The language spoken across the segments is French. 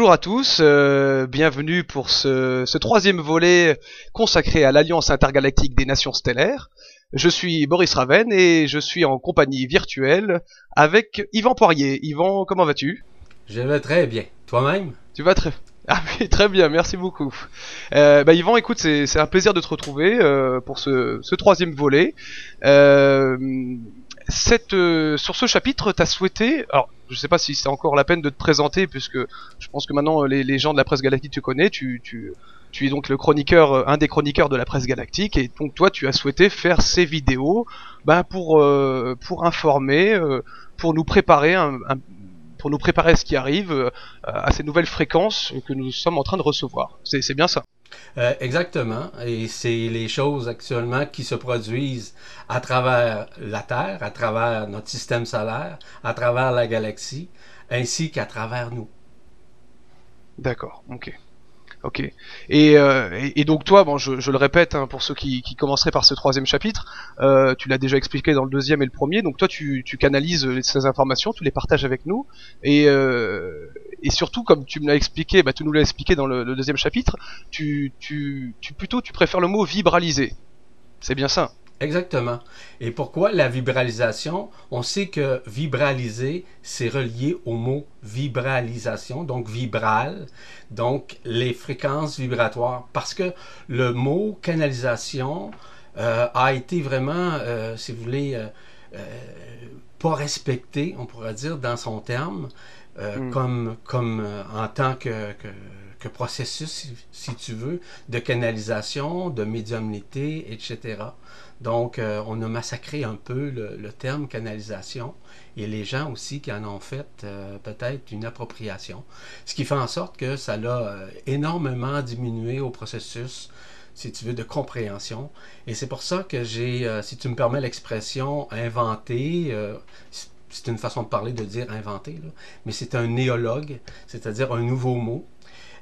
Bonjour à tous, euh, bienvenue pour ce, ce troisième volet consacré à l'Alliance intergalactique des nations stellaires. Je suis Boris Raven et je suis en compagnie virtuelle avec Yvan Poirier. Yvan, comment vas-tu? Je vais très bien. Toi-même? Tu vas très... Ah oui, très bien, merci beaucoup. Euh, bah Yvan, écoute, c'est c'est un plaisir de te retrouver euh, pour ce, ce troisième volet. Euh, cette, euh, sur ce chapitre, tu as souhaité, alors je sais pas si c'est encore la peine de te présenter, puisque je pense que maintenant les, gens de la presse galactique tu connais, tu, tu, tu es donc le chroniqueur, euh, un des chroniqueurs de la presse galactique, et donc toi tu as souhaité faire ces vidéos ben, pour, euh, pour informer, euh, pour nous préparer un, un- pour nous préparer à ce qui arrive, euh, à ces nouvelles fréquences que nous sommes en train de recevoir. C'est bien ça. Euh, Exactement. Et c'est les choses actuellement qui se produisent à travers la Terre, à travers notre système solaire, à travers la galaxie, ainsi qu'à travers nous. D'accord, ok. Ok. Et, euh, et, donc toi, bon, je, je le répète hein, pour ceux qui, qui commenceraient par ce troisième chapitre, euh, tu l'as déjà expliqué dans le deuxième et le premier. Donc toi, tu, tu canalises euh, ces informations, tu les partages avec nous, et, euh, et surtout, comme tu me l'as expliqué, bah, tu nous l'as expliqué dans le, le deuxième chapitre, tu, tu, tu plutôt tu préfères le mot vibraliser. C'est bien ça? Exactement. Et pourquoi la vibralisation? On sait que vibraliser, c'est relié au mot vibralisation, donc vibral, donc les fréquences vibratoires. Parce que le mot canalisation euh, a été vraiment, euh, si vous voulez, euh, pas respecté, on pourrait dire, dans son terme, euh, Mm. comme, comme en tant que, que, que processus, si, si tu veux, de canalisation, de médiumnité, etc. Donc, euh, on a massacré un peu le, terme canalisation et les gens aussi qui en ont fait euh, peut-être une appropriation. Ce qui fait en sorte que ça l'a euh, énormément diminué au processus, si tu veux, de compréhension. Et c'est pour ça que j'ai, si tu me permets l'expression, inventé. c'est une façon de parler de dire inventé, là, mais c'est un néologue, c'est-à-dire un nouveau mot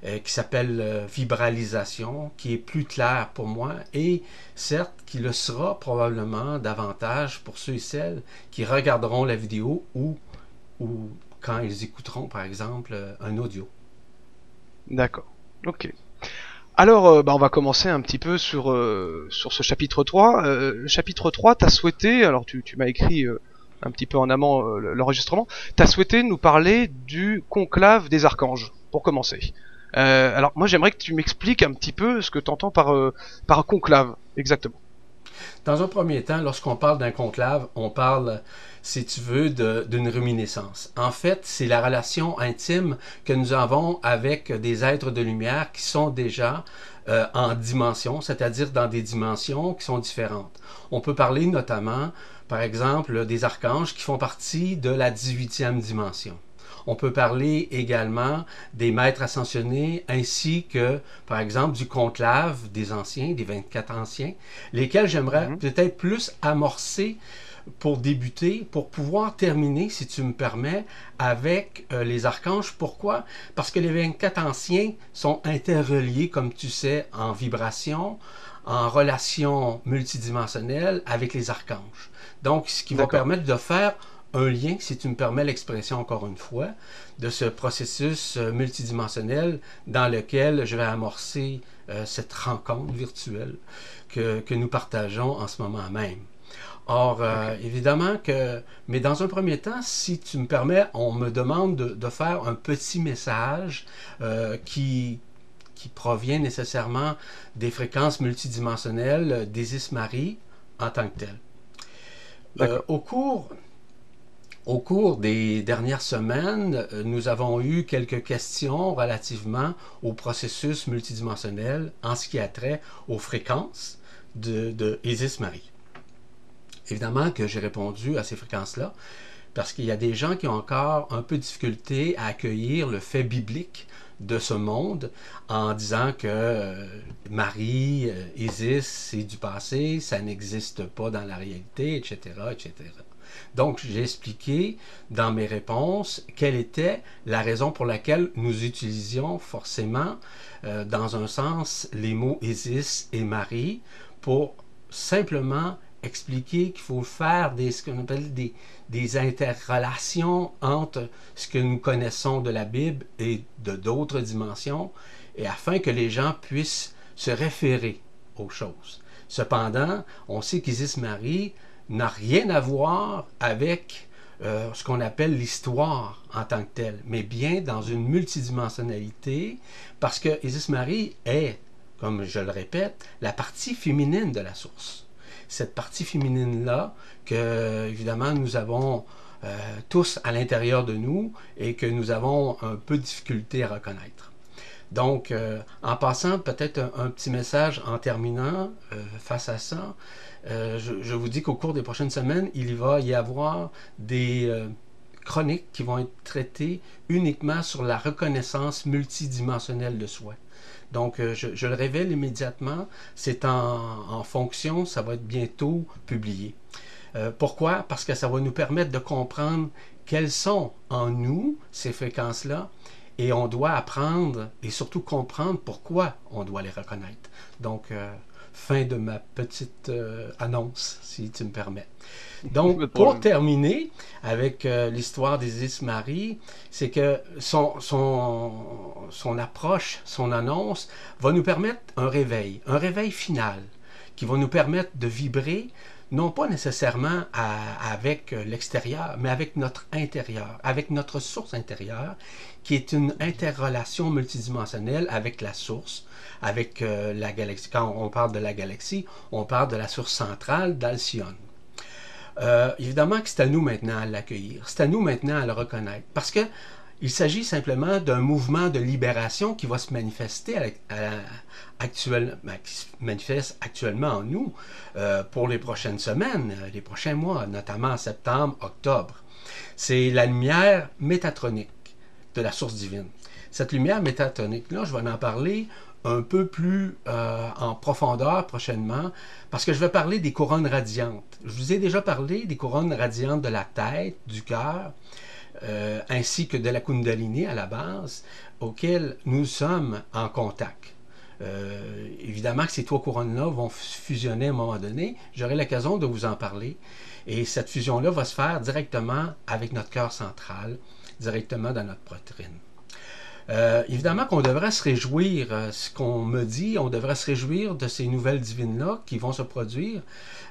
euh, qui s'appelle euh, vibralisation, qui est plus clair pour moi et certes qui le sera probablement davantage pour ceux et celles qui regarderont la vidéo ou, ou quand ils écouteront par exemple euh, un audio. D'accord. Ok. Alors, bah, on va commencer un petit peu sur, sur ce chapitre 3. Euh, chapitre 3, tu as souhaité, alors tu, tu m'as écrit un petit peu en amont l'enregistrement, tu as souhaité nous parler du conclave des archanges, pour commencer. Euh, alors, moi j'aimerais que tu m'expliques un petit peu ce que tu entends par, euh, par conclave, exactement. Dans un premier temps, lorsqu'on parle d'un conclave, on parle, si tu veux, d'une réminiscence. En fait, c'est la relation intime que nous avons avec des êtres de lumière qui sont déjà euh, en dimension, c'est-à-dire dans des dimensions qui sont différentes. On peut parler notamment, par exemple, des archanges qui font partie de la 18e dimension. On peut parler également des maîtres ascensionnés ainsi que, par exemple, du conclave des anciens, des 24 anciens, lesquels j'aimerais Mhm. peut-être plus amorcer pour débuter, pour pouvoir terminer, si tu me permets, avec euh, les archanges. Pourquoi? Parce que les 24 anciens sont interreliés, comme tu sais, en vibration, en relation multidimensionnelle avec les archanges. Donc, ce qui va permettre de faire un lien, si tu me permets l'expression encore une fois, de ce processus euh, multidimensionnel dans lequel je vais amorcer euh, cette rencontre virtuelle que, que nous partageons en ce moment même. Or, euh, évidemment que, mais dans un premier temps, si tu me permets, on me demande de, de faire un petit message euh, qui, qui provient nécessairement des fréquences multidimensionnelles d'Isis Marie en tant que telle. Euh, au cours au cours des dernières semaines, euh, nous avons eu quelques questions relativement au processus multidimensionnel en ce qui a trait aux fréquences de, de Isis Marie. Évidemment que j'ai répondu à ces fréquences-là parce qu'il y a des gens qui ont encore un peu de difficulté à accueillir le fait biblique de ce monde en disant que euh, Marie, euh, Isis, c'est du passé, ça n'existe pas dans la réalité, etc., etc. Donc, j'ai expliqué dans mes réponses quelle était la raison pour laquelle nous utilisions forcément, euh, dans un sens, les mots Isis et Marie pour simplement expliquer qu'il faut faire des, ce qu'on appelle des, des interrelations entre ce que nous connaissons de la Bible et de d'autres dimensions, et afin que les gens puissent se référer aux choses. Cependant, on sait qu'Isis Marie n'a rien à voir avec euh, ce qu'on appelle l'histoire en tant que telle, mais bien dans une multidimensionnalité, parce que Isis Marie est, comme je le répète, la partie féminine de la source. Cette partie féminine-là, que évidemment nous avons euh, tous à l'intérieur de nous et que nous avons un peu de difficulté à reconnaître. Donc, euh, en passant, peut-être un, petit message en terminant face à ça. Euh, je, vous dis qu'au cours des prochaines semaines, il va y avoir des euh, chroniques qui vont être traitées uniquement sur la reconnaissance multidimensionnelle de soi. Donc, euh, je, le révèle immédiatement. C'est en, fonction, ça va être bientôt publié. pourquoi? Parce que ça va nous permettre de comprendre quelles sont en nous ces fréquences-là et on doit apprendre et surtout comprendre pourquoi on doit les reconnaître. Donc, fin de ma petite euh, annonce, si tu me permets. Donc, pour terminer avec euh, l'histoire d'Isis Marie, c'est que son, son, son approche, son annonce va nous permettre un réveil, un réveil final, qui va nous permettre de vibrer non pas nécessairement avec l'extérieur, mais avec notre intérieur, avec notre source intérieure, qui est une interrelation multidimensionnelle avec la source, avec euh, la galaxie. Quand on parle de la galaxie, on parle de la source centrale d'Alcyone. Euh, évidemment que c'est à nous maintenant à l'accueillir, c'est à nous maintenant à le reconnaître, parce que il s'agit simplement d'un mouvement de libération qui va se manifester actuellement, ben, qui se manifeste actuellement en nous euh, pour les prochaines semaines, les prochains mois, notamment en septembre, octobre. C'est la lumière métatronique de la source divine. Cette lumière métatronique-là, je vais en parler un peu plus euh, en profondeur prochainement, parce que je vais parler des couronnes radiantes. Je vous ai déjà parlé des couronnes radiantes de la tête, du cœur, euh, ainsi que de la Kundalini à la base, auxquelles nous sommes en contact. Euh, évidemment que ces trois couronnes-là vont fusionner à un moment donné. J'aurai l'occasion de vous en parler. Et cette fusion-là va se faire directement avec notre cœur central, directement dans notre poitrine. Euh, évidemment qu'on devrait se réjouir, euh, ce qu'on me dit, on devrait se réjouir de ces nouvelles divines-là qui vont se produire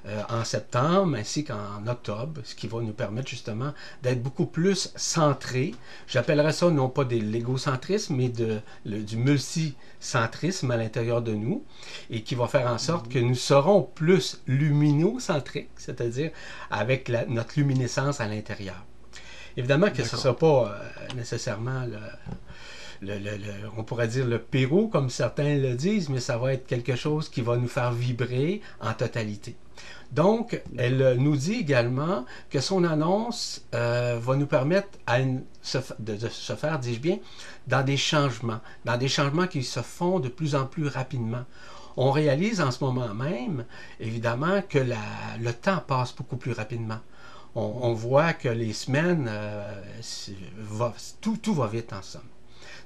euh, en septembre ainsi qu'en octobre, ce qui va nous permettre justement d'être beaucoup plus centrés. J'appellerais ça non pas de l'égocentrisme, mais de, le, du multicentrisme à l'intérieur de nous, et qui va faire en sorte que nous serons plus luminocentriques, c'est-à-dire avec notre luminescence à l'intérieur. Évidemment que ce ne sera pas nécessairement le, on pourrait dire le Pérou, comme certains le disent, mais ça va être quelque chose qui va nous faire vibrer en totalité. Donc, elle nous dit également que son annonce euh, va nous permettre de, se faire, dis-je bien, dans des changements, dans des changements qui se font de plus en plus rapidement. On réalise en ce moment même, évidemment, que le temps passe beaucoup plus rapidement. On, voit que les semaines, euh, tout, tout va vite ensemble.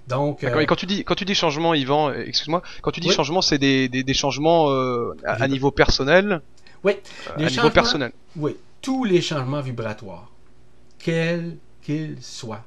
Donc, euh, quand tu dis quand tu dis changement, Yvan, euh, excuse-moi, quand tu dis changement, c'est des, des, changements euh, à, niveau personnel? Oui, à niveau personnel. Oui, tous les changements vibratoires, quels qu'ils soient,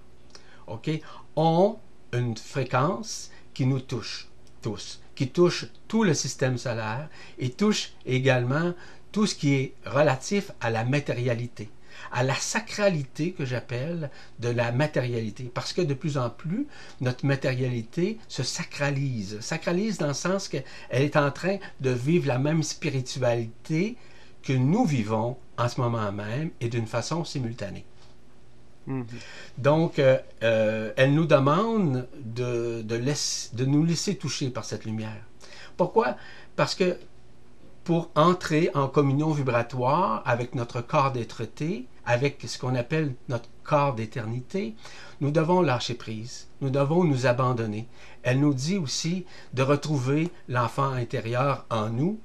ok, ont une fréquence qui nous touche tous, qui touche tout le système solaire et touche également tout ce qui est relatif à la matérialité à la sacralité que j'appelle de la matérialité. Parce que de plus en plus, notre matérialité se sacralise. Sacralise dans le sens qu'elle est en train de vivre la même spiritualité que nous vivons en ce moment même et d'une façon simultanée. Mhm. Donc, euh, euh, elle nous demande de, de, de nous laisser toucher par cette lumière. Pourquoi? Parce que pour entrer en communion vibratoire avec notre corps d'être-té, avec ce qu'on appelle notre corps d'éternité, nous devons lâcher prise, nous devons nous abandonner. Elle nous dit aussi de retrouver l'enfant intérieur en nous,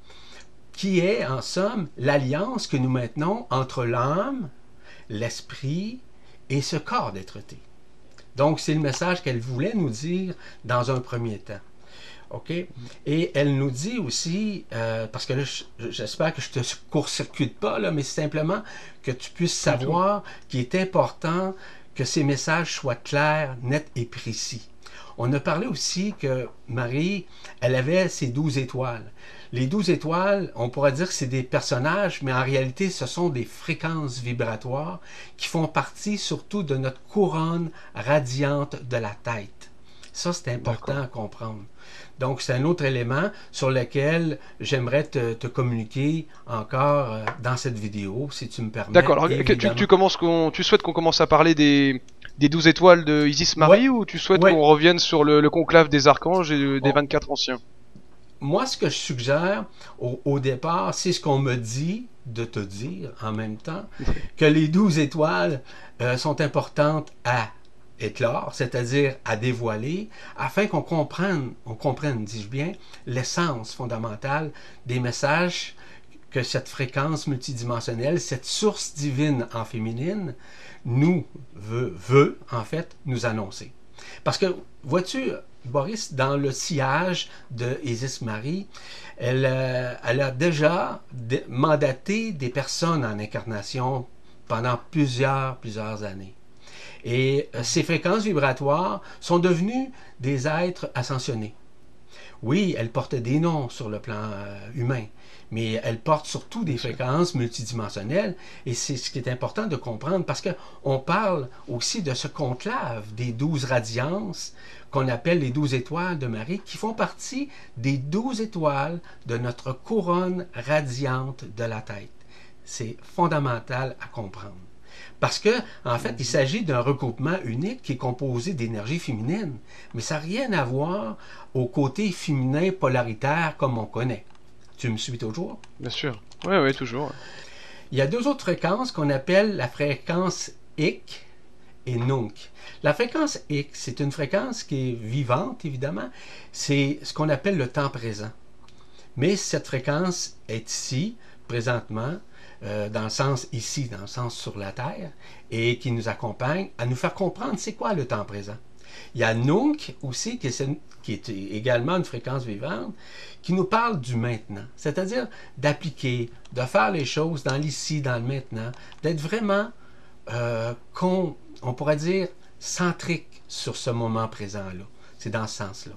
qui est en somme l'alliance que nous maintenons entre l'âme, l'esprit et ce corps d'être-té. Donc c'est le message qu'elle voulait nous dire dans un premier temps. OK? Et elle nous dit aussi, euh, parce que là, j'espère que je te court-circuite pas, là, mais simplement que tu puisses savoir qu'il est important que ces messages soient clairs, nets et précis. On a parlé aussi que Marie, elle avait ses douze étoiles. Les douze étoiles, on pourrait dire que c'est des personnages, mais en réalité, ce sont des fréquences vibratoires qui font partie surtout de notre couronne radiante de la tête. Ça, c'est important à comprendre. Donc, c'est un autre élément sur lequel j'aimerais te, communiquer encore euh, dans cette vidéo, si tu me permets. D'accord. Tu, commences tu souhaites qu'on commence à parler des, des 12 étoiles de Isis Marie ou tu souhaites qu'on revienne sur le, conclave des archanges et des 24 anciens? Moi, ce que je suggère au, départ, c'est ce qu'on me dit de te dire en même temps, que les 12 étoiles euh, sont importantes à éclore, c'est-à-dire à dévoiler, afin qu'on comprenne, on comprenne, dis-je bien, l'essence fondamentale des messages que cette fréquence multidimensionnelle, cette source divine en féminine, nous veut, veut en fait nous annoncer. Parce que, vois-tu, Boris, dans le sillage de Isis Marie, elle, euh, elle a déjà mandaté des personnes en incarnation pendant plusieurs, plusieurs années. Et euh, ces fréquences vibratoires sont devenues des êtres ascensionnés. Oui, elles portent des noms sur le plan euh, humain, mais elles portent surtout des fréquences multidimensionnelles, et c'est ce qui est important de comprendre, parce qu'on parle aussi de ce conclave des douze radiances qu'on appelle les douze étoiles de Marie, qui font partie des douze étoiles de notre couronne radiante de la tête. C'est fondamental à comprendre. Parce que, en fait, il s'agit d'un regroupement unique qui est composé d'énergie féminine. Mais ça n'a rien à voir au côté féminin polaritaire comme on connaît. Tu me suis toujours? Bien sûr. Oui, oui, toujours. Il y a deux autres fréquences qu'on appelle la fréquence Ik et Nunc. La fréquence Ik, c'est une fréquence qui est vivante, évidemment. C'est ce qu'on appelle le temps présent. Mais cette fréquence est ici, présentement, euh, dans le sens ici, dans le sens sur la Terre, et qui nous accompagne à nous faire comprendre c'est quoi le temps présent. Il y a Nunc aussi, qui est, est également une fréquence vivante, qui nous parle du maintenant, c'est-à-dire d'appliquer, de faire les choses dans l'ici, dans le maintenant, d'être vraiment, euh, on pourrait dire, centrique sur ce moment présent-là. C'est dans ce sens-là.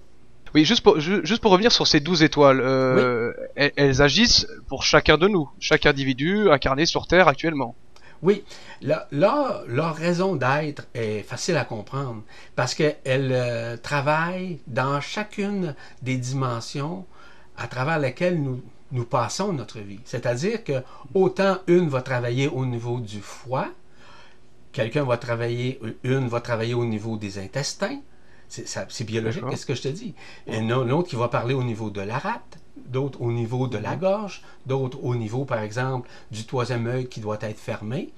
Oui, juste pour, juste pour revenir sur ces douze étoiles, euh, elles, agissent pour chacun de nous, chaque individu incarné sur Terre actuellement. Oui, là, leur raison d'être est facile à comprendre parce qu'elles euh, travaillent dans chacune des dimensions à travers lesquelles nous, nous passons notre vie. C'est-à-dire que autant une va travailler au niveau du foie, quelqu'un va travailler, une va travailler au niveau des intestins, c'est biologique, qu'est-ce que je te dis? Et autre qui va parler au niveau de la rate, d'autres au niveau de la mhm. gorge, d'autres au niveau, par exemple, du troisième œil qui doit être fermé.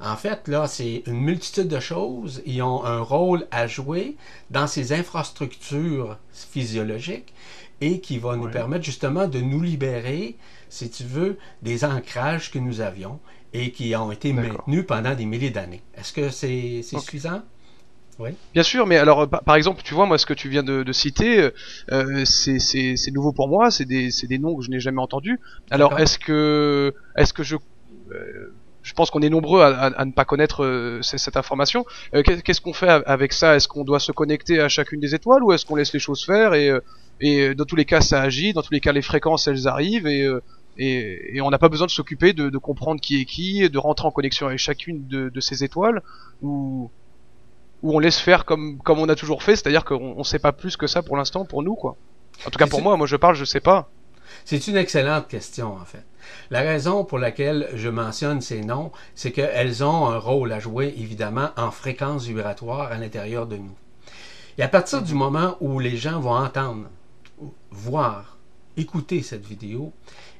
En fait, là, c'est une multitude de choses. Ils ont un rôle à jouer dans ces infrastructures physiologiques et qui va nous permettre justement de nous libérer, si tu veux, des ancrages que nous avions et qui ont été maintenus pendant des milliers d'années. Est-ce que c'est suffisant? Oui. Bien sûr, mais alors par exemple, tu vois, moi, ce que tu viens de, citer, euh, c'est nouveau pour moi, c'est des, des, noms que je n'ai jamais entendus. Alors, est-ce que, est-ce que je, euh, je pense qu'on est nombreux à, ne pas connaître euh, cette information. Euh, qu'est-ce qu'on fait avec ça? Est-ce qu'on doit se connecter à chacune des étoiles ou est-ce qu'on laisse les choses faire et, et dans tous les cas, ça agit, dans tous les cas, les fréquences, elles arrivent et et, et, on n'a pas besoin de s'occuper de, de, comprendre qui est qui, de rentrer en connexion avec chacune de, de ces étoiles, ou où on laisse faire comme, comme on a toujours fait, c'est-à-dire qu'on ne sait pas plus que ça pour l'instant pour nous, quoi. En tout cas pour moi, moi je parle, je sais pas. C'est une excellente question, en fait. La raison pour laquelle je mentionne ces noms, c'est qu'elles ont un rôle à jouer, évidemment, en fréquence vibratoire à l'intérieur de nous. Et à partir du moment où les gens vont entendre, voir, écouter cette vidéo,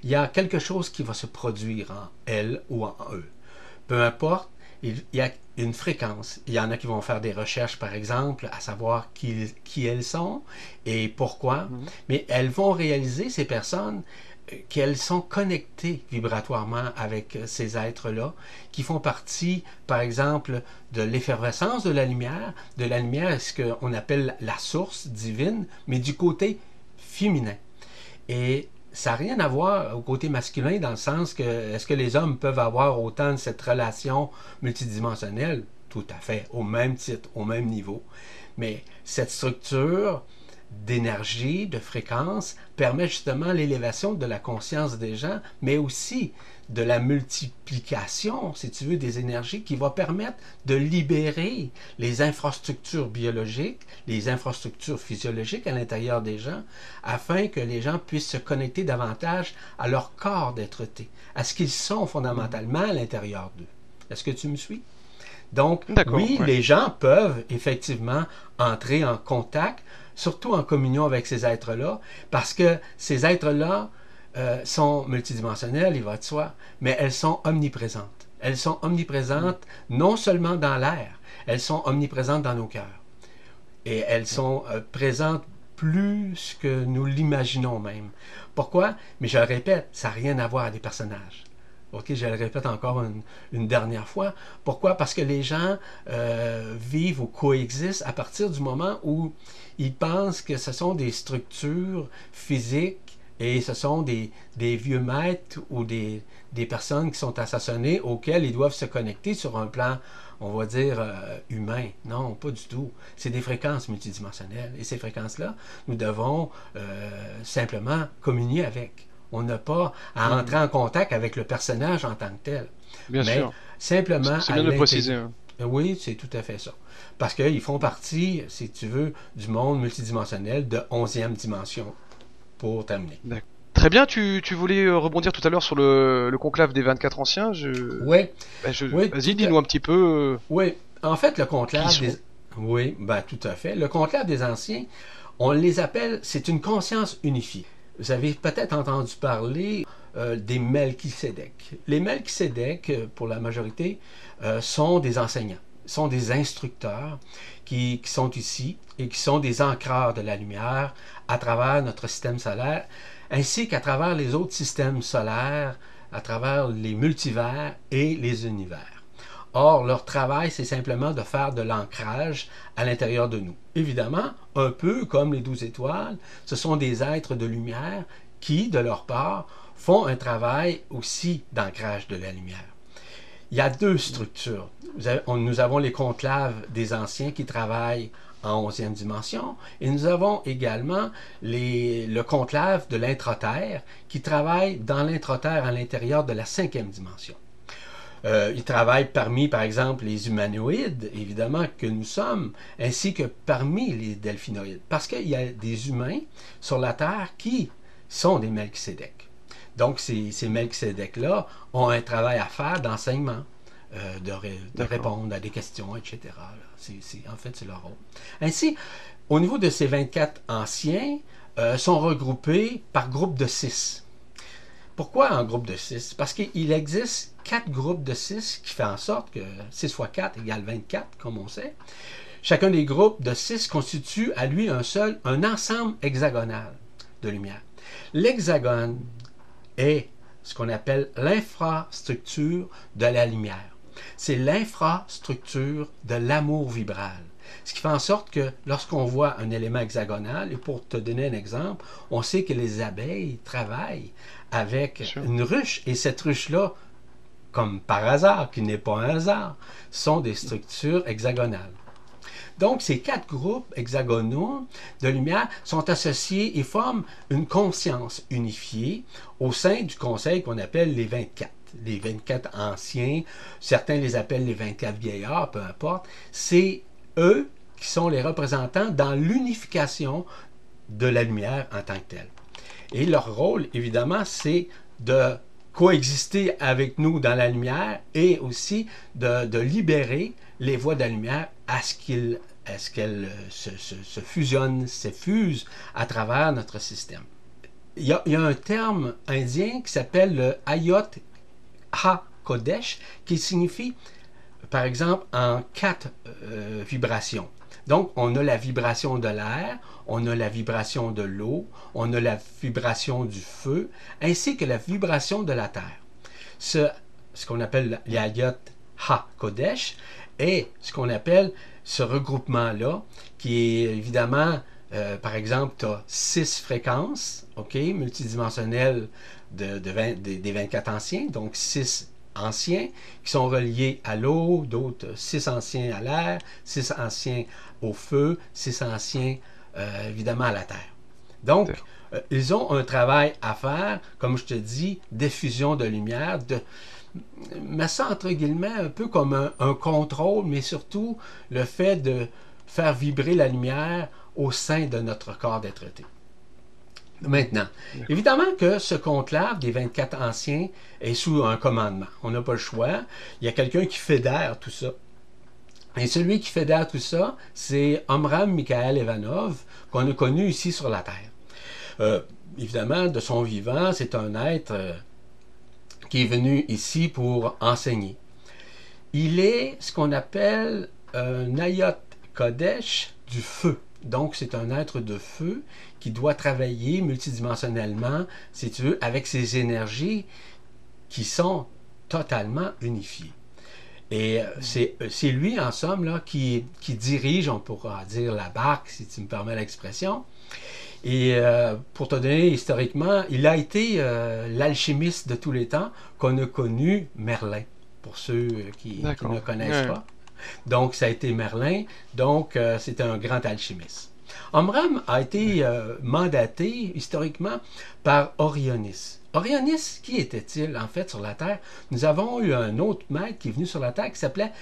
il y a quelque chose qui va se produire en elles ou en eux. Peu importe il y a une fréquence. Il y en a qui vont faire des recherches, par exemple, à savoir qui, qui elles sont et pourquoi, mhm. mais elles vont réaliser, ces personnes, euh, qu'elles sont connectées vibratoirement avec euh, ces êtres-là, qui font partie, par exemple, de l'effervescence de la lumière, de la lumière, ce qu'on appelle la source divine, mais du côté féminin. Et ça n'a rien à voir au côté masculin dans le sens que est-ce que les hommes peuvent avoir autant de cette relation multidimensionnelle? Tout à fait, au même titre, au même niveau. Mais cette structure d'énergie, de fréquence, permet justement l'élévation de la conscience des gens, mais aussi de la multiplication, si tu veux, des énergies qui va permettre de libérer les infrastructures biologiques, les infrastructures physiologiques à l'intérieur des gens, afin que les gens puissent se connecter davantage à leur corps d'être-té, à ce qu'ils sont fondamentalement à l'intérieur d'eux. Est-ce que tu me suis? Donc, oui, les gens peuvent effectivement entrer en contact, surtout en communion avec ces êtres-là, parce que ces êtres-là euh, sont multidimensionnelles, il va de soi, mais elles sont omniprésentes. Elles sont omniprésentes non seulement dans l'air, elles sont omniprésentes dans nos cœurs. Et elles sont euh, présentes plus que nous l'imaginons même. Pourquoi? Mais je le répète, ça n'a rien à voir avec des personnages. Ok, je le répète encore une, dernière fois. Pourquoi? Parce que les gens euh, vivent ou coexistent à partir du moment où ils pensent que ce sont des structures physiques et ce sont des, vieux maîtres ou des, personnes qui sont assassonnées auxquelles ils doivent se connecter sur un plan, on va dire, euh, humain. Non, pas du tout. C'est des fréquences multidimensionnelles. Et ces fréquences-là, nous devons euh, simplement communier avec. On n'a pas à mm. entrer en contact avec le personnage en tant que tel. Bien mais sûr. Simplement. C'est bien de préciser. Hein. Oui, c'est tout à fait ça. Parce qu'ils font partie, si tu veux, du monde multidimensionnel de 11e dimension pour terminer. Très bien, tu, voulais euh, rebondir tout à l'heure sur le, conclave des 24 anciens. Je... Ouais. Ben, oui. Vas-y, dis-nous un petit peu. Euh, oui, en fait, le conclave des... Oui, ben, tout à fait. Le conclave des anciens, on les appelle, c'est une conscience unifiée. Vous avez peut-être entendu parler euh, des Melchisedec. Les Melchisedec, pour la majorité, sont des enseignants, sont des instructeurs qui, sont ici et qui sont des ancreurs de la lumière à travers notre système solaire, ainsi qu'à travers les autres systèmes solaires, à travers les multivers et les univers. Or, leur travail, c'est simplement de faire de l'ancrage à l'intérieur de nous. Évidemment, un peu comme les douze étoiles, ce sont des êtres de lumière qui, de leur part, font un travail aussi d'ancrage de la lumière. Il y a deux structures nous avons les conclaves des anciens qui travaillent en 11e dimension, et nous avons également le conclave de l'intraterre qui travaille dans l'intraterre à l'intérieur de la cinquième dimension. Euh, il travaille parmi, par exemple, les humanoïdes, évidemment, que nous sommes, ainsi que parmi les delphinoïdes, parce qu'il y a des humains sur la Terre qui sont des Melchizedek. Donc, ces, ces Melchizedek-là ont un travail à faire d'enseignement, euh, de, répondre à des questions, etc. en fait, c'est leur rôle. Ainsi, au niveau de ces 24 anciens, euh, sont regroupés par groupe de 6. Pourquoi en groupe de 6? Parce qu'il existe quatre groupes de 6 qui fait en sorte que 6 fois 4 égale 24, comme on sait. Chacun des groupes de 6 constitue à lui un seul, un ensemble hexagonal de lumière. L'hexagone est ce qu'on appelle l'infrastructure de la lumière c'est l'infrastructure de l'amour vibral. Ce qui fait en sorte que lorsqu'on voit un élément hexagonal, et pour te donner un exemple, on sait que les abeilles travaillent avec une ruche, et cette ruche-là, comme par hasard, qui n'est pas un hasard, sont des structures hexagonales. Donc, ces quatre groupes hexagonaux de lumière sont associés et forment une conscience unifiée au sein du conseil qu'on appelle les 24 les 24 anciens, certains les appellent les 24 vieillards, peu importe, c'est eux qui sont les représentants dans l'unification de la lumière en tant que telle. Et leur rôle, évidemment, c'est de coexister avec nous dans la lumière et aussi de, libérer les voies de la lumière à ce qu'elles se, se, fusionnent, se fusent à travers notre système. Il y, a, un terme indien qui s'appelle le Ayot Ha-Kodesh, qui signifie, par exemple, en quatre euh, vibrations. Donc, on a la vibration de l'air, on a la vibration de l'eau, on a la vibration du feu, ainsi que la vibration de la terre. Ce, ce qu'on appelle l'ayot Ha-Kodesh est ce qu'on appelle ce regroupement-là, qui est évidemment Euh, par exemple, tu as six fréquences, OK, multidimensionnelles de, des 24 anciens, donc six anciens qui sont reliés à l'eau, d'autres six anciens à l'air, six anciens au feu, six anciens euh, évidemment à la terre. Donc, euh, ils ont un travail à faire, comme je te dis, d'effusion de lumière, de mais ça entre guillemets un peu comme un, un, contrôle, mais surtout le fait de faire vibrer la lumière au sein de notre corps d'être-té. Maintenant, évidemment que ce conclave des 24 anciens est sous un commandement. On n'a pas le choix. Il y a quelqu'un qui fédère tout ça. Et celui qui fédère tout ça, c'est Omram Mikhail Evanov, qu'on a connu ici sur la Terre. Euh, évidemment, de son vivant, c'est un être euh, qui est venu ici pour enseigner. Il est ce qu'on appelle un Ayot Kodesh du feu. Donc, c'est un être de feu qui doit travailler multidimensionnellement, si tu veux, avec ses énergies qui sont totalement unifiées. Et euh, euh, c'est lui, en somme, là, qui, qui, dirige, on pourra dire, la barque, si tu me permets l'expression. Et euh, pour te donner historiquement, il a été l'alchimiste de tous les temps qu'on a connu Merlin, pour ceux qui, ne connaissent pas. Donc, ça a été Merlin. Donc, c'était un grand alchimiste. Omram a été euh, mandaté historiquement par Orionis. Orionis, qui était-il en fait sur la Terre? Nous avons eu un autre maître qui est venu sur la Terre qui s'appelait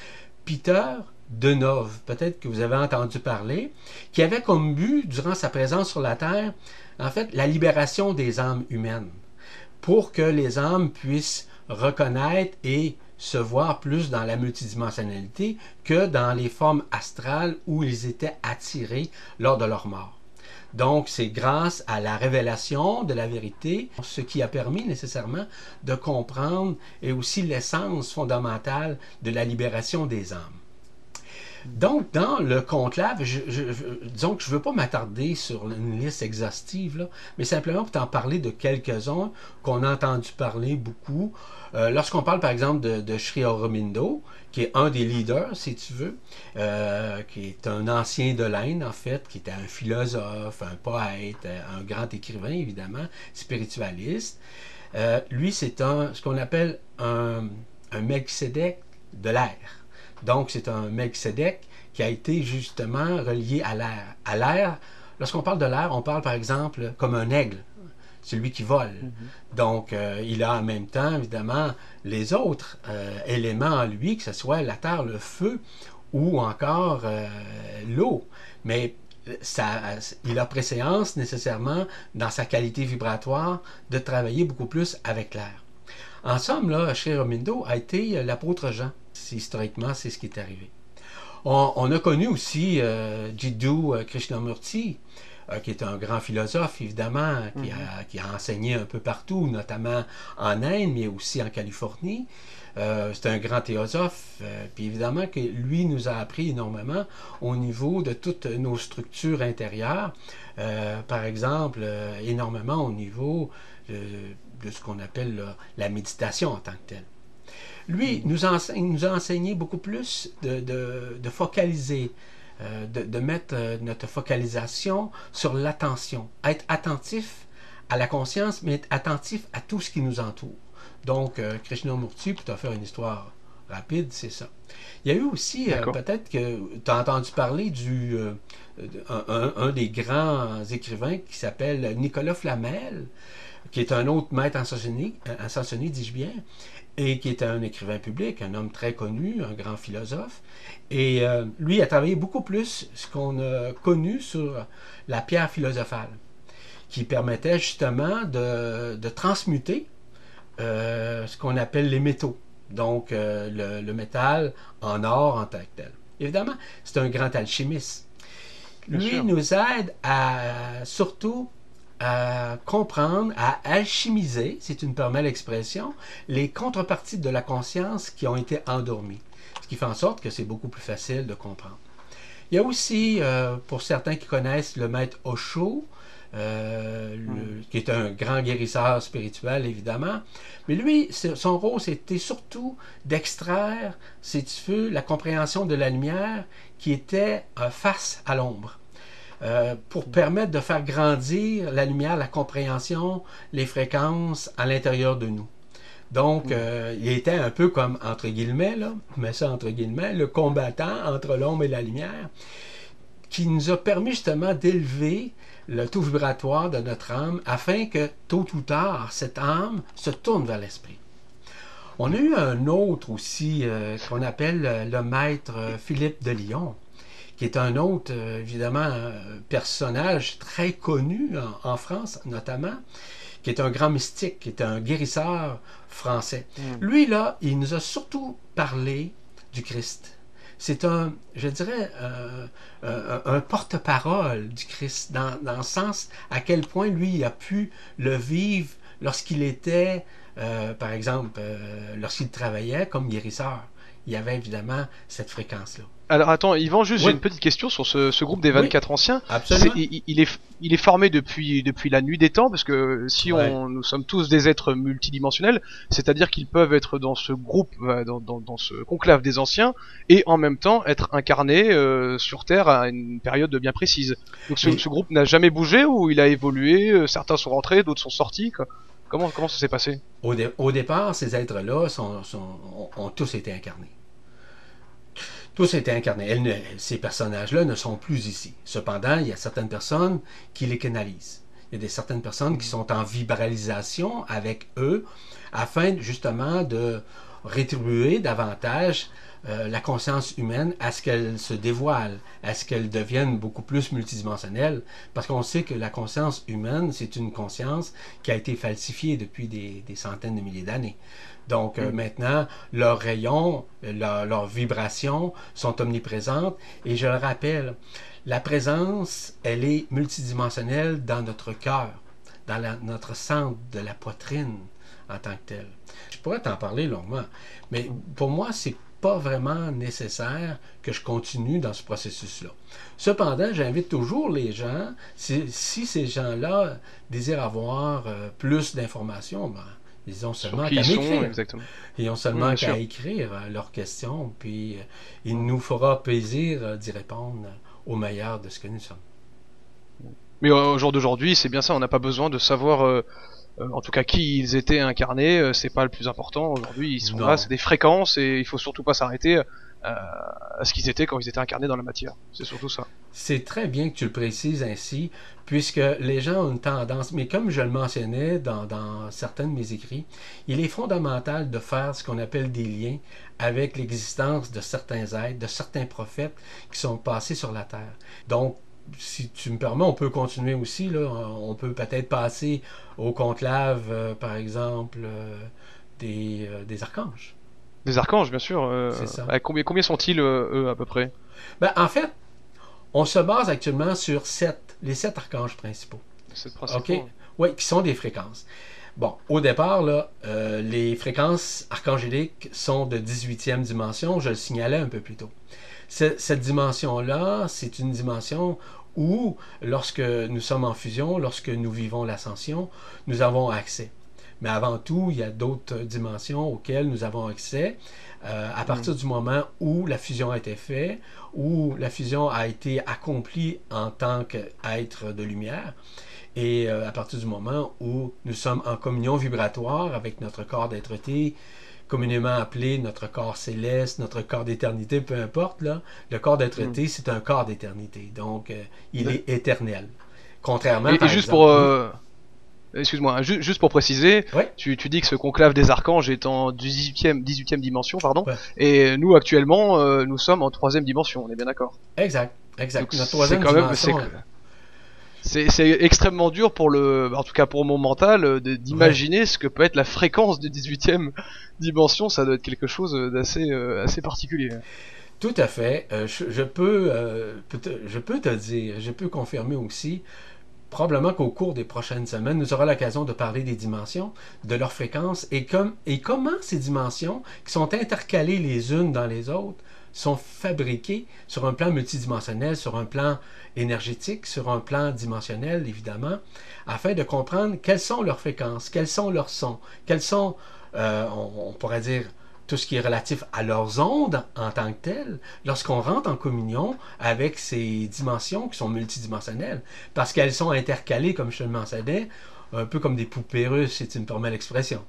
Peter Denov, peut-être que vous avez entendu parler, qui avait comme but, durant sa présence sur la Terre, en fait, la libération des âmes humaines, pour que les âmes puissent reconnaître et se voir plus dans la multidimensionnalité que dans les formes astrales où ils étaient attirés lors de leur mort. Donc, c'est grâce à la révélation de la vérité, ce qui a permis nécessairement de comprendre et aussi l'essence fondamentale de la libération des âmes. Donc, dans le conclave, je, disons que je ne veux pas m'attarder sur une liste exhaustive, mais simplement pour t'en parler de quelques-uns qu'on a entendu parler beaucoup. Euh, lorsqu'on parle, par exemple, de, de Sri Aurobindo, qui est un des leaders, si tu veux, euh, qui est un ancien de l'Inde, en fait, qui était un philosophe, un poète, un grand écrivain, évidemment, spiritualiste. Euh, lui, c'est un, ce qu'on appelle un, un de l'air. Donc, c'est un Melchizedek qui a été justement relié à l'air. À l'air, lorsqu'on parle de l'air, on parle par exemple comme un aigle, celui qui vole. Mm-hmm. Donc, euh, il a en même temps, évidemment, les autres euh, éléments en lui, que ce soit la terre, le feu ou encore euh, l'eau. Mais ça, il a préséance nécessairement dans sa qualité vibratoire de travailler beaucoup plus avec l'air. En somme, là, chez Romindo a été l'apôtre Jean historiquement, c'est ce qui est arrivé. On, a connu aussi euh, Jiddu euh, Krishnamurti, euh, qui est un grand philosophe, évidemment, qui, a, mhm. qui, a, enseigné un peu partout, notamment en Inde, mais aussi en Californie. c'est un grand théosophe, puis évidemment que lui nous a appris énormément au niveau de toutes nos structures intérieures, par exemple, énormément au niveau de, ce qu'on appelle la méditation en tant que telle. Lui nous, a enseigné beaucoup plus de, focaliser, euh, de, mettre euh, notre focalisation sur l'attention, être attentif à la conscience, mais être attentif à tout ce qui nous entoure. Donc, euh, Krishnamurti, pour te faire une histoire rapide, c'est ça. Il y a eu aussi, peut-être que tu as entendu parler du un, des grands écrivains qui s'appelle Nicolas Flamel, qui est un autre maître ascensionné, dis-je bien, et qui était un écrivain public, un homme très connu, un grand philosophe. Et euh, lui a travaillé beaucoup plus ce qu'on a connu sur la pierre philosophale, qui permettait justement de, transmuter euh, ce qu'on appelle les métaux, donc euh, le, métal en or en tant que tel. Évidemment, c'est un grand alchimiste. lui nous aide à surtout à comprendre, à alchimiser, si tu me permets l'expression, les contreparties de la conscience qui ont été endormies. Ce qui fait en sorte que c'est beaucoup plus facile de comprendre. Il y a aussi, euh, pour certains qui connaissent le maître Osho, euh, qui est un grand guérisseur spirituel, évidemment. Mais lui, son rôle, c'était surtout d'extraire, si tu veux, la compréhension de la lumière qui était euh, face à l'ombre. euh, pour permettre de faire grandir la lumière, la compréhension, les fréquences à l'intérieur de nous. Donc, euh, il était un peu comme, entre guillemets, là, mais ça entre guillemets, le combattant entre l'ombre et la lumière, qui nous a permis justement d'élever le taux vibratoire de notre âme afin que, tôt ou tard, cette âme se tourne vers l'esprit. On a eu un autre aussi euh, qu'on appelle euh, le maître Philippe de Lyon, qui est un autre, évidemment, personnage très connu en France notamment, qui est un grand mystique, qui est un guérisseur français. Hmm. Lui, là, il nous a surtout parlé du Christ. C'est un, je dirais, euh, un, porte-parole du Christ, dans, dans, le sens à quel point lui a pu le vivre lorsqu'il était, euh, par exemple, euh, lorsqu'il travaillait comme guérisseur. Il y avait évidemment cette fréquence-là. Alors attends, Yvan, juste j'ai une petite question sur ce, groupe des 24 anciens. Absolument. il, est, il est formé depuis, depuis la nuit des temps, parce que si on, nous sommes tous des êtres multidimensionnels, c'est-à-dire qu'ils peuvent être dans ce groupe, euh, dans, dans, ce conclave des anciens, et en même temps être incarnés euh, sur Terre à une période bien précise. Donc ce, groupe n'a jamais bougé ou il a évolué, euh, certains sont rentrés, d'autres sont sortis. Comment, comment ça s'est passé? Au, au, départ, ces êtres-là sont, sont, ont tous été incarnés. Tous été incarnés. ces personnages-là ne sont plus ici. Cependant, il y a certaines personnes qui les canalisent. Il y a certaines personnes qui sont en vibralisation avec eux afin justement de rétribuer davantage euh, la conscience humaine à ce qu'elle se dévoile, à ce qu'elle devienne beaucoup plus multidimensionnelle, parce qu'on sait que la conscience humaine, c'est une conscience qui a été falsifiée depuis des, centaines de milliers d'années. Donc euh, mm. maintenant, leurs rayons, leurs vibrations sont omniprésentes, et je le rappelle, la présence, elle est multidimensionnelle dans notre cœur, dans notre centre de la poitrine en tant que tel. Je pourrais t'en parler longuement, mais pour moi, c'est pas vraiment nécessaire que je continue dans ce processus-là. Cependant, j'invite toujours les gens, si, ces gens-là désirent avoir euh, plus d'informations, ben, ils ont seulement qu'à m'écrire. Ils ont seulement qu'à écrire euh, leurs questions, puis euh, il nous fera plaisir d'y répondre au meilleur de ce que nous sommes. Mais au jour d'aujourd'hui, c'est bien ça, on n'a pas besoin de savoir euh, en tout cas qui ils étaient incarnés, euh, c'est pas le plus important. Aujourd'hui, ils sont là, c'est des fréquences et il faut surtout pas s'arrêter euh, à ce qu'ils étaient quand ils étaient incarnés dans la matière. C'est surtout ça. C'est très bien que tu le précises ainsi, puisque les gens ont une tendance, mais comme je le mentionnais dans, dans certains de mes écrits, il est fondamental de faire ce qu'on appelle des liens avec l'existence de certains êtres, de certains prophètes qui sont passés sur la Terre. Donc, si tu me permets, on peut continuer aussi. Là. On peut peut-être passer au conclave, euh, par exemple, euh, des, euh, des, archanges. Des archanges, bien sûr. C'est ça. combien, combien sont-ils, eux, à peu près? Ben, En fait, on se base actuellement sur sept, les sept archanges principaux. Sept principaux. OK? Oui, qui sont des fréquences. Bon, au départ, là, les fréquences archangéliques sont de 18e dimension, je le signalais un peu plus tôt cette dimension-là, c'est une dimension où, lorsque nous sommes en fusion, lorsque nous vivons l'ascension, nous avons accès. Mais avant tout, il y a d'autres dimensions auxquelles nous avons accès euh, à partir mm. du moment où la fusion a été faite, où la fusion a été accomplie en tant qu'être de lumière, et euh, à partir du moment où nous sommes en communion vibratoire avec notre corps d'être-té, communément appelé notre corps céleste, notre corps d'éternité, peu importe, là, le corps d'être mm. c'est un corps d'éternité. Donc, euh, il est éternel. Contrairement et, juste pour. Euh, excuse-moi, juste pour préciser, tu, dis que ce conclave des archanges est en 18e, 18e dimension, pardon, et nous actuellement, nous sommes en troisième dimension, on est bien d'accord? Exact, exact. Notre troisième dimension. C'est extrêmement dur pour le, en tout cas pour mon mental, d'imaginer ce que peut être la fréquence de 18e dimension. Ça doit être quelque chose d'assez euh, assez particulier. Tout à fait. Euh, je, peux, euh, je peux te dire, je peux confirmer aussi, probablement qu'au cours des prochaines semaines, nous aurons l'occasion de parler des dimensions, de leurs fréquences et, comme, et comment ces dimensions, qui sont intercalées les unes dans les autres, sont fabriquées sur un plan multidimensionnel, sur un plan énergétique, sur un plan dimensionnel, évidemment, afin de comprendre quelles sont leurs fréquences, quels sont leurs sons, quels sont, euh, on, pourrait dire, tout ce qui est relatif à leurs ondes en tant que telles, lorsqu'on rentre en communion avec ces dimensions qui sont multidimensionnelles, parce qu'elles sont intercalées, comme je le mentionnais, un peu comme des poupées russes, si tu me permets l'expression.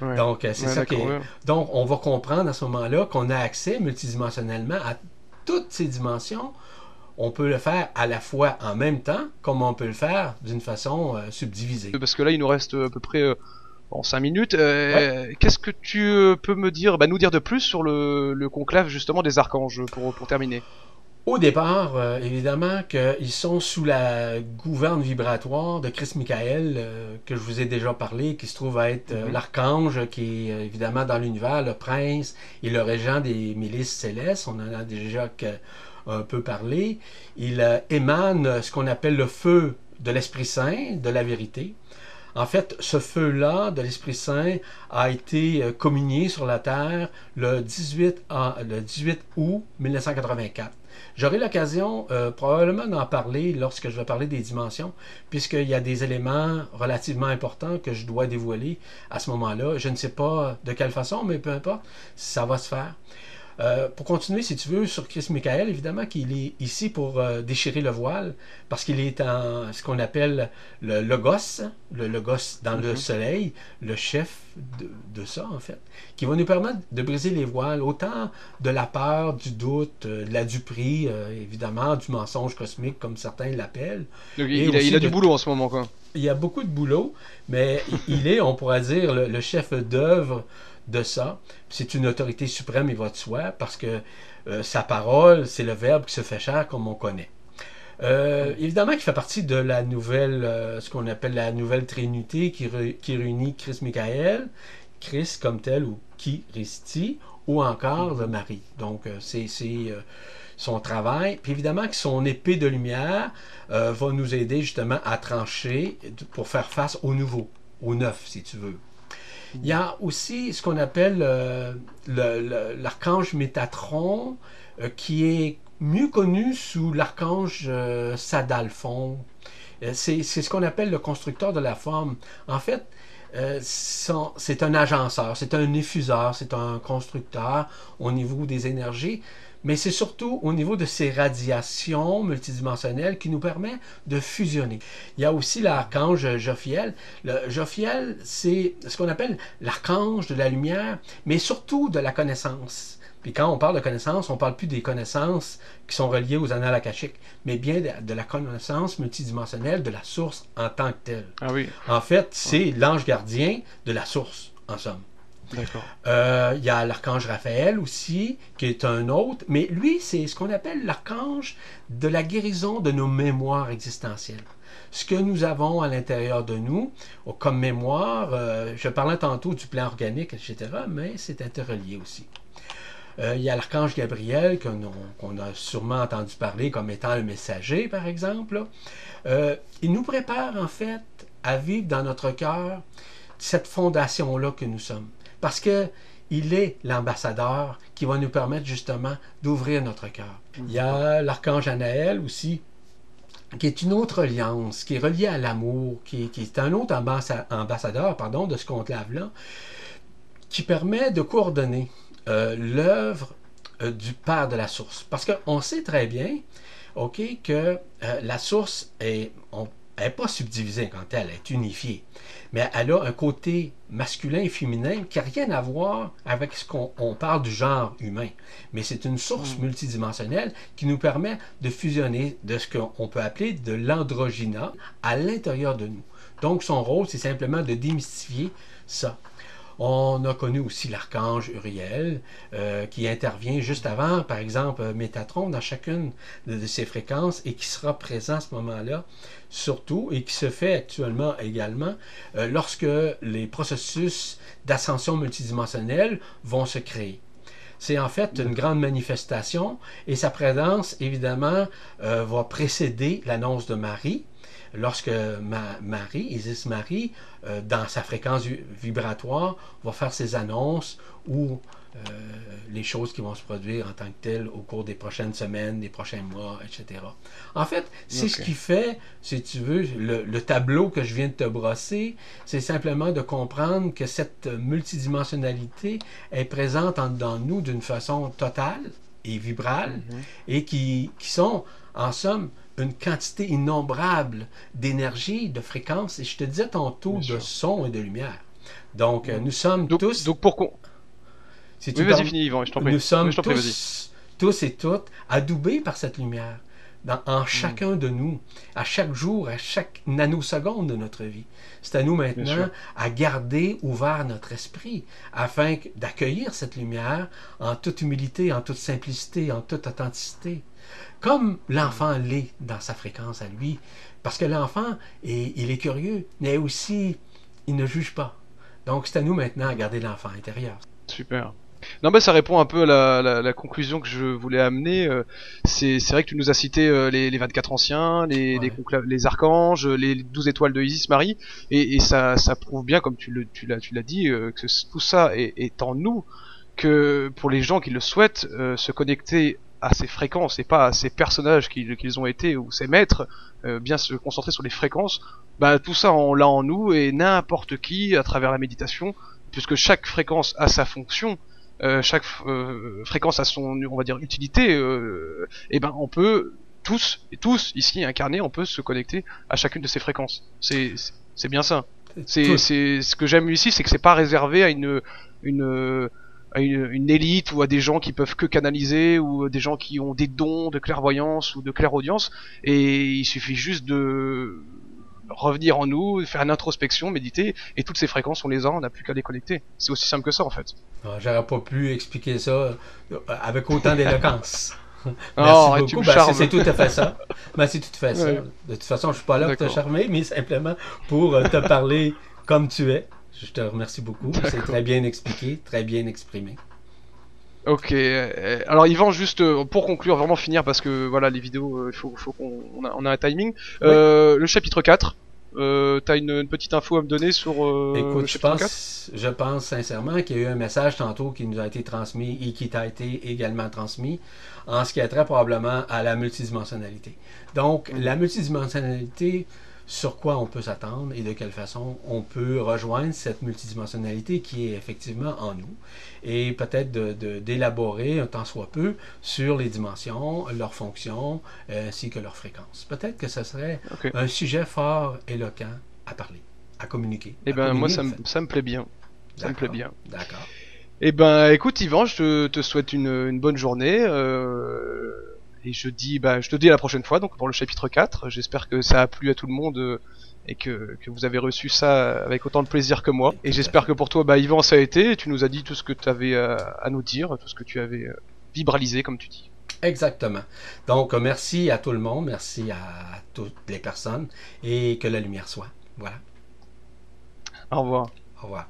Donc, euh, c'est ça qui est... Donc, on va comprendre à ce moment-là qu'on a accès multidimensionnellement à toutes ces dimensions. On peut le faire à la fois en même temps, comme on peut le faire d'une façon euh, subdivisée. Parce que là, il nous reste à peu près euh, en 5 minutes. Qu'est-ce que tu peux me dire, bah, nous dire de plus sur le, le conclave justement des archanges pour, pour terminer? Au départ, euh, évidemment, qu'ils sont sous la gouverne vibratoire de Chris Michael, euh, que je vous ai déjà parlé, qui se trouve à être euh, mhm. l'archange, qui est évidemment dans l'univers, le prince et le régent des milices célestes. On en a déjà un peu parlé. Il émane ce qu'on appelle le feu de l'Esprit Saint, de la vérité. En fait, ce feu-là de l'Esprit Saint a été communié sur la Terre le 18, le 18 août 1984. J'aurai l'occasion euh, probablement d'en parler lorsque je vais parler des dimensions, puisqu'il y a des éléments relativement importants que je dois dévoiler à ce moment-là. Je ne sais pas de quelle façon, mais peu importe, ça va se faire. Euh, pour continuer, si tu veux, sur Chris Michael, évidemment qu'il est ici pour euh, déchirer le voile, parce qu'il est en ce qu'on appelle le logos, le logos dans le mhm. soleil, le chef de, ça, en fait, qui va nous permettre de briser les voiles, autant de la peur, du doute, euh, de la duperie, évidemment, du mensonge cosmique, comme certains l'appellent. Il, a, du boulot en ce moment, quoi. Il y a beaucoup de boulot, mais il est, on pourrait dire, le chef d'œuvre de ça. C'est une autorité suprême, il va de soi, parce que euh, sa parole, c'est le Verbe qui se fait chair, comme on connaît. Euh, évidemment qu'il fait partie de la nouvelle, euh, ce qu'on appelle la nouvelle Trinité qui, qui réunit Christ Michael, Christ comme tel ou qui Christi, ou encore le Marie. Donc c'est son travail. Puis évidemment que son épée de lumière va nous aider justement à trancher pour faire face au nouveau, au neuf si tu veux. Il y a aussi ce qu'on appelle euh, l'archange Métatron, euh, qui est mieux connu sous l'archange euh, Sadalphon. C'est ce qu'on appelle le constructeur de la forme. En fait, c'est un agenceur, c'est un effuseur, c'est un constructeur au niveau des énergies mais c'est surtout au niveau de ces radiations multidimensionnelles qui nous permet de fusionner. Il y a aussi l'archange Jophiel. Le Jophiel, c'est ce qu'on appelle l'archange de la lumière, mais surtout de la connaissance. Puis quand on parle de connaissance, on ne parle plus des connaissances qui sont reliées aux annales akashiques, mais bien de, la connaissance multidimensionnelle de la source en tant que telle. Ah oui. En fait, c'est l'ange gardien de la source, en somme. Euh, il y a l'archange Raphaël aussi, qui est un autre, mais lui, c'est ce qu'on appelle l'archange de la guérison de nos mémoires existentielles. Ce que nous avons à l'intérieur de nous, comme mémoire, euh, je parlais tantôt du plan organique, etc., mais c'est interrelié aussi. Euh, il y a l'archange Gabriel, qu'on a sûrement entendu parler comme étant le messager, par exemple. il nous prépare, en fait, à vivre dans notre cœur cette fondation-là que nous sommes. Parce que il est l'ambassadeur qui va nous permettre justement d'ouvrir notre cœur. Il y a l'archange Anaël aussi, qui est une autre alliance, qui est reliée à l'amour, qui, est un autre ambassadeur pardon, de ce conclave-là, qui permet de coordonner euh, l'œuvre euh, du Père de la source. Parce qu'on sait très bien que euh, la source est, n'est pas subdivisée quand elle est unifiée mais elle a un côté masculin et féminin qui n'a rien à voir avec ce qu'on parle du genre humain. Mais c'est une source mm. multidimensionnelle qui nous permet de fusionner de ce qu'on peut appeler de l'androgyna à l'intérieur de nous. Donc son rôle, c'est simplement de démystifier ça. On a connu aussi l'archange Uriel euh, qui intervient juste avant, par exemple, Métatron dans chacune de, ses fréquences et qui sera présent à ce moment-là surtout, et qui se fait actuellement également, euh, lorsque les processus d'ascension multidimensionnelle vont se créer. C'est en fait une grande manifestation et sa présence, évidemment, euh, va précéder l'annonce de Marie. Lorsque Marie, Isis Marie, euh, dans sa fréquence vibratoire, va faire ses annonces ou les choses qui vont se produire en tant que telles au cours des prochaines semaines, des prochains mois, etc. En fait, c'est ce qui fait, si tu veux, le, tableau que je viens de te brosser, c'est simplement de comprendre que cette multidimensionnalité est présente en dans nous d'une façon totale et vibrale mhm. et qui, qui sont, en somme, une quantité innombrable d'énergie, de fréquences, et je te disais tantôt, de son et de lumière. Donc, nous sommes tous... Donc, pour, nous sommes tous, et toutes adoubés par cette lumière. en hmm. chacun de nous, à chaque jour, à chaque nanoseconde de notre vie. C'est à nous maintenant à garder ouvert notre esprit afin d'accueillir cette lumière en toute humilité, en toute simplicité, en toute authenticité. Comme l'enfant l'est dans sa fréquence à lui. Parce que l'enfant, il est curieux, mais aussi, il ne juge pas. Donc c'est à nous maintenant à garder l'enfant intérieur. Super. Non, bah ça répond un peu à la, la, conclusion que je voulais amener. Euh, c'est vrai que tu nous as cité euh, les, les 24 anciens, les, les, les, archanges, les 12 étoiles de Isis Marie, et, et ça, ça prouve bien, comme tu l'as tu dit, euh, que tout ça est, est, en nous, que pour les gens qui le souhaitent, se connecter à ces fréquences et pas à ces personnages qu'ils ont été ou ces maîtres, bien se concentrer sur les fréquences, bah tout ça on l'a en nous et n'importe qui à travers la méditation, puisque chaque fréquence a sa fonction euh, chaque euh, fréquence a son, on va dire, utilité, euh, et ben on peut tous et tous ici incarnés, on peut se connecter à chacune de ces fréquences. C'est c'est bien ça. C'est c'est ce que j'aime ici, c'est que c'est pas réservé à une une à une, une, élite ou à des gens qui peuvent que canaliser ou des gens qui ont des dons de clairvoyance ou de clairaudience et il suffit juste de revenir en nous, faire une introspection, méditer, et toutes ces fréquences, on les a, on n'a plus qu'à les connecter. C'est aussi simple que ça, en fait. Ah, j'aurais pas pu expliquer ça euh, avec autant d'éloquence. Merci beaucoup. Ben, c'est tout à fait ça. Ben, c'est tout à fait ça. De toute façon, je suis pas là pour te charmer, mais simplement pour euh, te parler comme tu es. Je te remercie beaucoup. C'est très bien expliqué, très bien exprimé. Ok, euh, alors Yvan, juste euh, pour conclure, vraiment finir parce que voilà les vidéos, euh, il faut, faut qu'on on a, on a, un timing. le chapitre 4, euh, t'as une, petite info à me donner sur Écoute, le je pense, 4 je pense sincèrement qu'il y a eu un message tantôt qui nous a été transmis et qui t'a été également transmis en ce qui a trait probablement à la multidimensionnalité. Donc, mm. la multidimensionnalité, sur quoi on peut s'attendre et de quelle façon on peut rejoindre cette multidimensionnalité qui est effectivement en nous et peut-être d'élaborer de, un tant soit peu sur les dimensions, leurs fonctions ainsi que leurs fréquences. Peut-être que ce serait un sujet fort éloquent à parler, à communiquer. Eh bien, moi, ça me, ça me plaît bien. Ça me plaît bien. D'accord. Eh ben, écoute, Yvan, je te, souhaite une, une, bonne journée. Euh et je dis, bah, je te dis à la prochaine fois, donc pour le chapitre 4. J'espère que ça a plu à tout le monde euh, et que, que, vous avez reçu ça avec autant de plaisir que moi. Et j'espère que pour toi, bah, Yvan, ça a été. tu nous as dit tout ce que tu avais à, à, nous dire, tout ce que tu avais euh, vibralisé, comme tu dis. Exactement. Donc, merci à tout le monde, merci à toutes les personnes et que la lumière soit. Voilà. Au revoir. Au revoir.